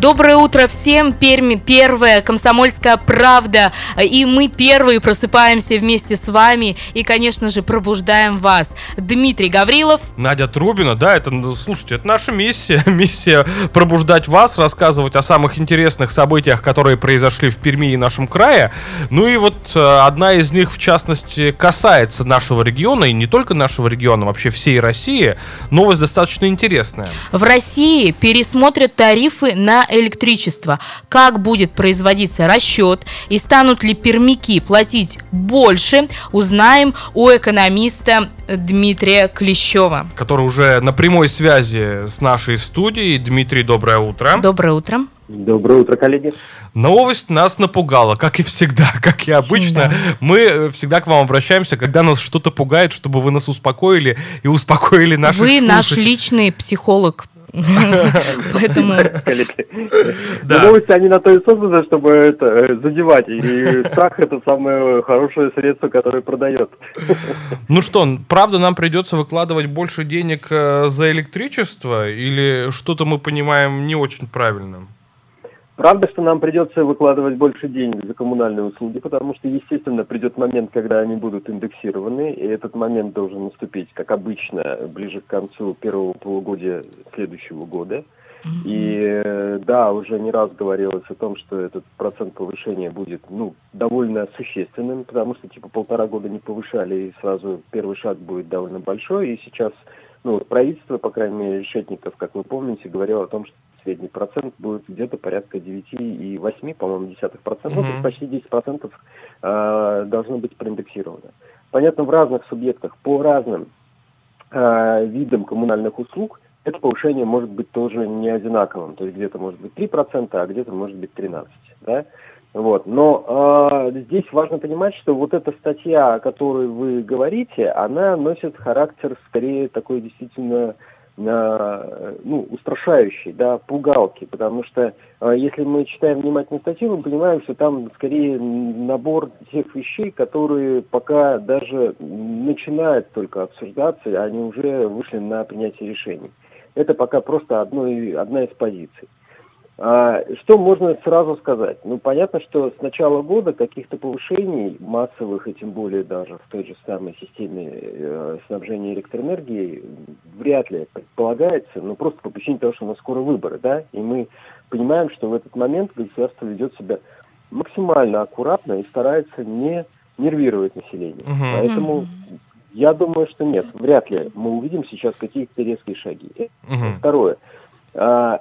Доброе утро всем, Перми первая, Комсомольская правда, и мы первые просыпаемся вместе с вами и, конечно же, пробуждаем вас. Дмитрий Гаврилов. Надя Трубина, да, это, ну, слушайте, это наша миссия, миссия пробуждать вас, рассказывать о самых интересных событиях, которые произошли в Перми и нашем крае. Ну и вот э, одна из них, в частности, касается нашего региона, и не только нашего региона, вообще всей России. Новость достаточно интересная. В России пересмотрят тарифы на электричество. Как будет производиться расчет и станут ли пермяки платить больше, узнаем у экономиста Дмитрия Клещева. Который уже на прямой связи с нашей студией. Дмитрий, доброе утро. Доброе утро. Доброе утро, коллеги. Новость нас напугала, как и всегда, как и обычно. Да. Мы всегда к вам обращаемся, когда нас что-то пугает, чтобы вы нас успокоили и успокоили наших Вы наш личный психолог, Поэтому... Новости, они на то и созданы, чтобы это э, задевать. И страх это самое хорошее средство, которое продает. Ну что, правда нам придется выкладывать больше денег э, за электричество? Или что-то мы понимаем не очень правильно? Правда, что нам придется выкладывать больше денег за коммунальные услуги, потому что, естественно, придет момент, когда они будут индексированы, и этот момент должен наступить, как обычно, ближе к концу первого полугодия следующего года. И да, уже не раз говорилось о том, что этот процент повышения будет ну, довольно существенным, потому что типа полтора года не повышали, и сразу первый шаг будет довольно большой. И сейчас ну, правительство, по крайней мере, Решетников, как вы помните, говорило о том, что средний процент будет где-то порядка 9 и 8, по-моему, десятых процентов, mm-hmm. почти 10 процентов э, должно быть проиндексировано. Понятно, в разных субъектах, по разным э, видам коммунальных услуг это повышение может быть тоже не одинаковым. То есть где-то может быть 3%, а где-то может быть 13%. Да? Вот. Но э, здесь важно понимать, что вот эта статья, о которой вы говорите, она носит характер скорее такой действительно ну, устрашающей, да, пугалки, потому что э, если мы читаем внимательно статью, мы понимаем, что там скорее набор тех вещей, которые пока даже начинают только обсуждаться, а они уже вышли на принятие решений. Это пока просто одно, одна из позиций. А, что можно сразу сказать? Ну, понятно, что с начала года каких-то повышений массовых, и тем более даже в той же самой системе э, снабжения электроэнергией, вряд ли предполагается, ну, просто по причине того, что у нас скоро выборы, да, и мы понимаем, что в этот момент государство ведет себя максимально аккуратно и старается не нервировать население. Угу. Поэтому я думаю, что нет, вряд ли мы увидим сейчас какие-то резкие шаги. Угу. Второе. А,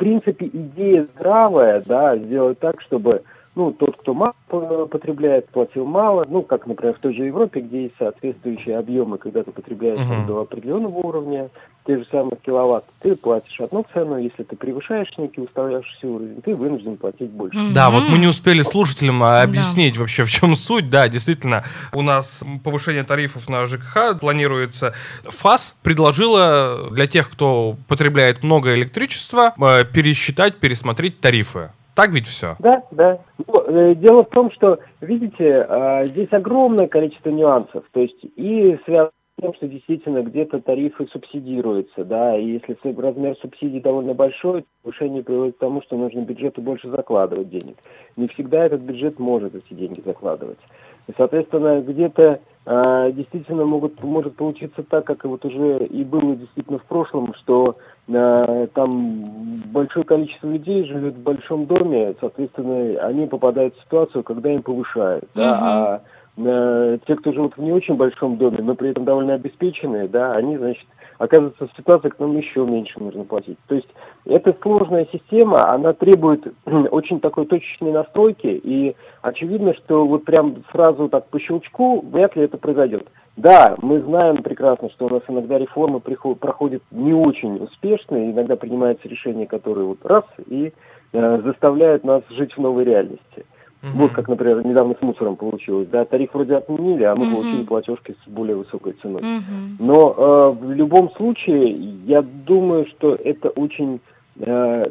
принципе, идея здравая, да, сделать так, чтобы ну, тот, кто мало потребляет, платил мало, ну, как, например, в той же Европе, где есть соответствующие объемы, когда ты потребляешь uh-huh. до определенного уровня, те же самые киловатт, ты платишь одну цену, если ты превышаешь некий уставлявшийся уровень, ты вынужден платить больше. Uh-huh. Да, вот мы не успели слушателям а, объяснить да. вообще, в чем суть. Да, действительно, у нас повышение тарифов на ЖКХ планируется. ФАС предложила для тех, кто потребляет много электричества, э, пересчитать, пересмотреть тарифы. Так ведь все? Да, да. Ну, дело в том, что, видите, э, здесь огромное количество нюансов. То есть и связано тем, что действительно где-то тарифы субсидируются, да, и если размер субсидий довольно большой, повышение приводит к тому, что нужно бюджету больше закладывать денег. Не всегда этот бюджет может эти деньги закладывать. И, соответственно, где-то э, действительно могут, может получиться так, как вот уже и было действительно в прошлом, что э, там большое количество людей живет в большом доме, соответственно, они попадают в ситуацию, когда им повышают, да, а э, те, кто живут в не очень большом доме, но при этом довольно обеспеченные, да, они, значит, оказываются в когда нам еще меньше нужно платить. То есть эта сложная система, она требует очень такой точечной настройки, и очевидно, что вот прям сразу так по щелчку вряд ли это произойдет. Да, мы знаем прекрасно, что у нас иногда реформы проходят не очень успешно, иногда принимаются решения, которые вот раз и э, заставляют нас жить в новой реальности. Угу. Вот как, например, недавно с мусором получилось. Да, тариф вроде отменили, а мы угу. получили платежки с более высокой ценой. Угу. Но э, в любом случае, я думаю, что это очень э,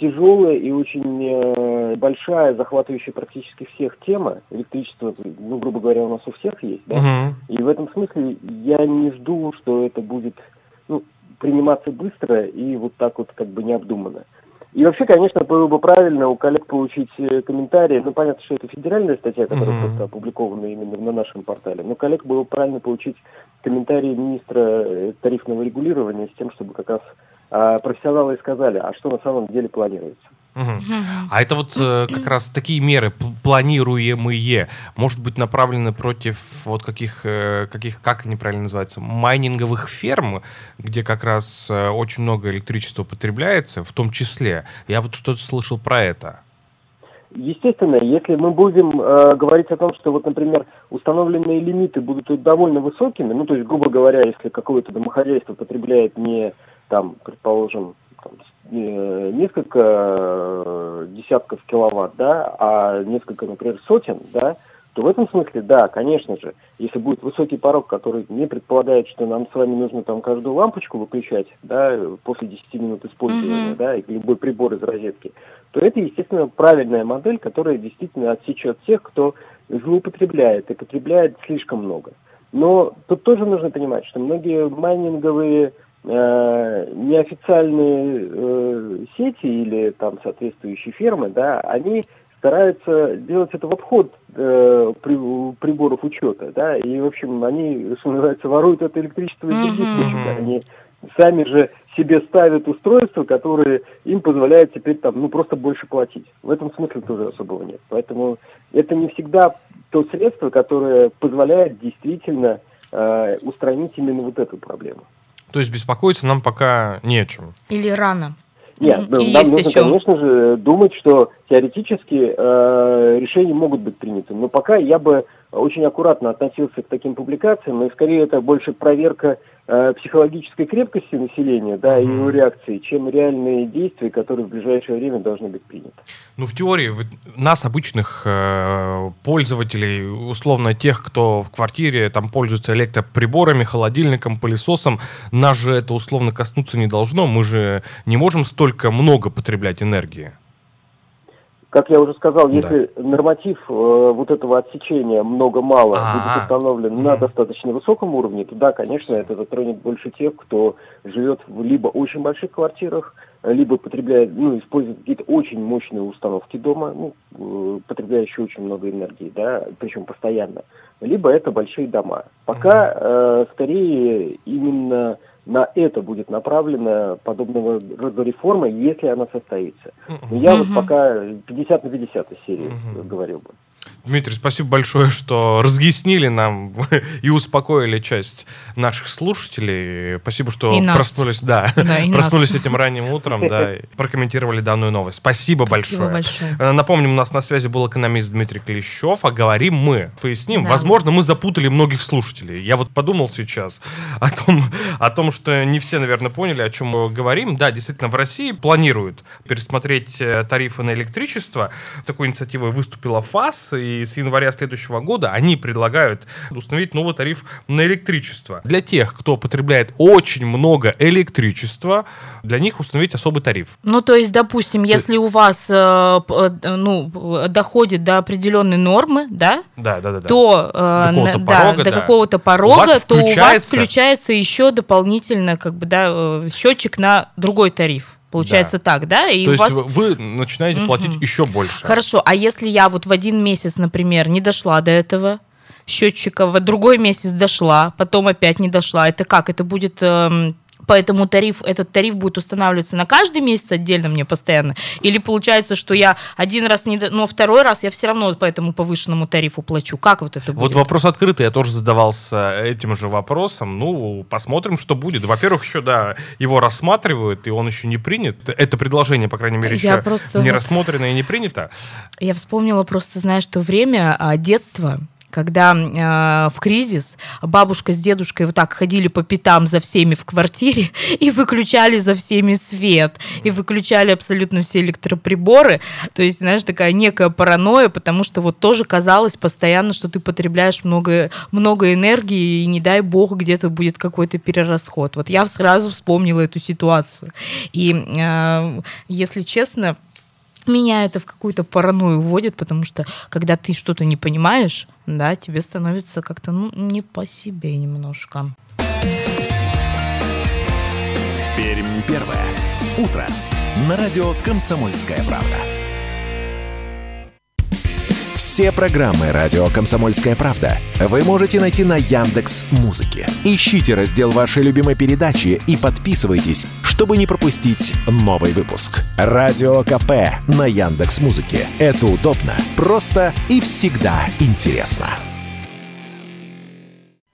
тяжелая и очень э, большая, захватывающая практически всех тема. Электричество, ну, грубо говоря, у нас у всех есть, да. Угу. И в этом смысле я не жду, что это будет ну, приниматься быстро и вот так вот как бы необдуманно. И вообще, конечно, было бы правильно у коллег получить э, комментарии. Ну, понятно, что это федеральная статья, которая mm-hmm. просто опубликована именно на нашем портале. Но коллег было бы правильно получить комментарии министра э, тарифного регулирования с тем, чтобы как раз а, профессионалы сказали, а что на самом деле планируется. Угу. А это вот э, как раз такие меры планируемые, может быть направлены против вот каких, э, каких как они правильно называются, майнинговых ферм, где как раз э, очень много электричества потребляется, в том числе. Я вот что-то слышал про это. Естественно, если мы будем э, говорить о том, что вот, например, установленные лимиты будут довольно высокими, ну, то есть, грубо говоря, если какое-то домохозяйство потребляет не, там, предположим, там, Э, несколько э, десятков киловатт, да, а несколько, например, сотен, да, то в этом смысле, да, конечно же, если будет высокий порог, который не предполагает, что нам с вами нужно там каждую лампочку выключать, да, после 10 минут использования, mm-hmm. да, и любой прибор из розетки, то это, естественно, правильная модель, которая действительно отсечет тех, кто злоупотребляет и потребляет слишком много. Но тут тоже нужно понимать, что многие майнинговые э, неофициальные э, сети или там соответствующие фермы, да, они стараются делать это в обход э, при, приборов учета, да, и, в общем, они, что называется, воруют это электричество из других mm-hmm. Они сами же себе ставят устройства, которые им позволяют теперь там, ну, просто больше платить. В этом смысле тоже особого нет. Поэтому это не всегда то средство, которое позволяет действительно э, устранить именно вот эту проблему. То есть беспокоиться нам пока не о чем. Или рано. Нет, ну, нам нужно, конечно же, думать, что теоретически э, решения могут быть приняты. Но пока я бы очень аккуратно относился к таким публикациям, и скорее это больше проверка Э, психологической крепкости населения, да, и его реакции, чем реальные действия, которые в ближайшее время должны быть приняты. Ну, в теории, нас, обычных э, пользователей, условно тех, кто в квартире там пользуется электроприборами, холодильником, пылесосом, нас же это условно коснуться не должно. Мы же не можем столько много потреблять энергии. Как я уже сказал, если да. норматив э, вот этого отсечения много-мало А-а-а. будет установлен на достаточно высоком уровне, то да, конечно, это затронет больше тех, кто живет в либо очень больших квартирах, либо потребляет, ну, использует какие-то очень мощные установки дома, ну, э, потребляющие очень много энергии, да, причем постоянно, либо это большие дома. Пока э, скорее именно на это будет направлена подобного рода реформа, если она состоится. Но я вот пока 50 на 50 из серии говорил бы. Дмитрий, спасибо большое, что разъяснили нам и успокоили часть наших слушателей. Спасибо, что и проснулись, да, да проснулись нас. этим ранним утром, да, и прокомментировали данную новость. Спасибо, спасибо большое. большое. Э, напомним, у нас на связи был экономист Дмитрий Клещев, а говорим мы. Поясним, да. возможно, мы запутали многих слушателей. Я вот подумал сейчас о том, о том, что не все, наверное, поняли, о чем мы говорим. Да, действительно, в России планируют пересмотреть э, тарифы на электричество. Такой инициативой выступила ФАС, и и с января следующего года они предлагают установить новый тариф на электричество. Для тех, кто потребляет очень много электричества, для них установить особый тариф. Ну, то есть, допустим, если у вас э, э, ну, доходит до определенной нормы, да, да, да, да, то э, до какого-то да, порога, до да. какого-то порога у то у вас включается еще дополнительно как бы, да, счетчик на другой тариф. Получается да. так, да? И То есть вас... вы начинаете угу. платить еще больше. Хорошо, а если я вот в один месяц, например, не дошла до этого счетчика, в другой месяц дошла, потом опять не дошла, это как? Это будет... Эм Поэтому тариф, этот тариф будет устанавливаться на каждый месяц отдельно мне постоянно? Или получается, что я один раз, не, но второй раз я все равно по этому повышенному тарифу плачу? Как вот это будет? Вот вопрос открытый, я тоже задавался этим же вопросом. Ну, посмотрим, что будет. Во-первых, еще, да, его рассматривают, и он еще не принят. Это предложение, по крайней мере, Я еще просто- не рассмотрено и не принято. Я вспомнила просто, знаешь, то время а, детства, когда э, в кризис бабушка с дедушкой вот так ходили по пятам за всеми в квартире и выключали за всеми свет, и выключали абсолютно все электроприборы. То есть, знаешь, такая некая паранойя, потому что вот тоже казалось постоянно, что ты потребляешь много, много энергии, и не дай бог где-то будет какой-то перерасход. Вот я сразу вспомнила эту ситуацию. И, э, если честно, меня это в какую-то паранойю вводит, потому что когда ты что-то не понимаешь, да, тебе становится как-то ну, не по себе немножко. Пермь первое. Утро. На радио «Комсомольская правда». Все программы радио «Комсомольская правда» вы можете найти на Яндекс Музыке. Ищите раздел вашей любимой передачи и подписывайтесь, чтобы не пропустить новый выпуск. Радио КП на Яндекс Музыке. Это удобно, просто и всегда интересно.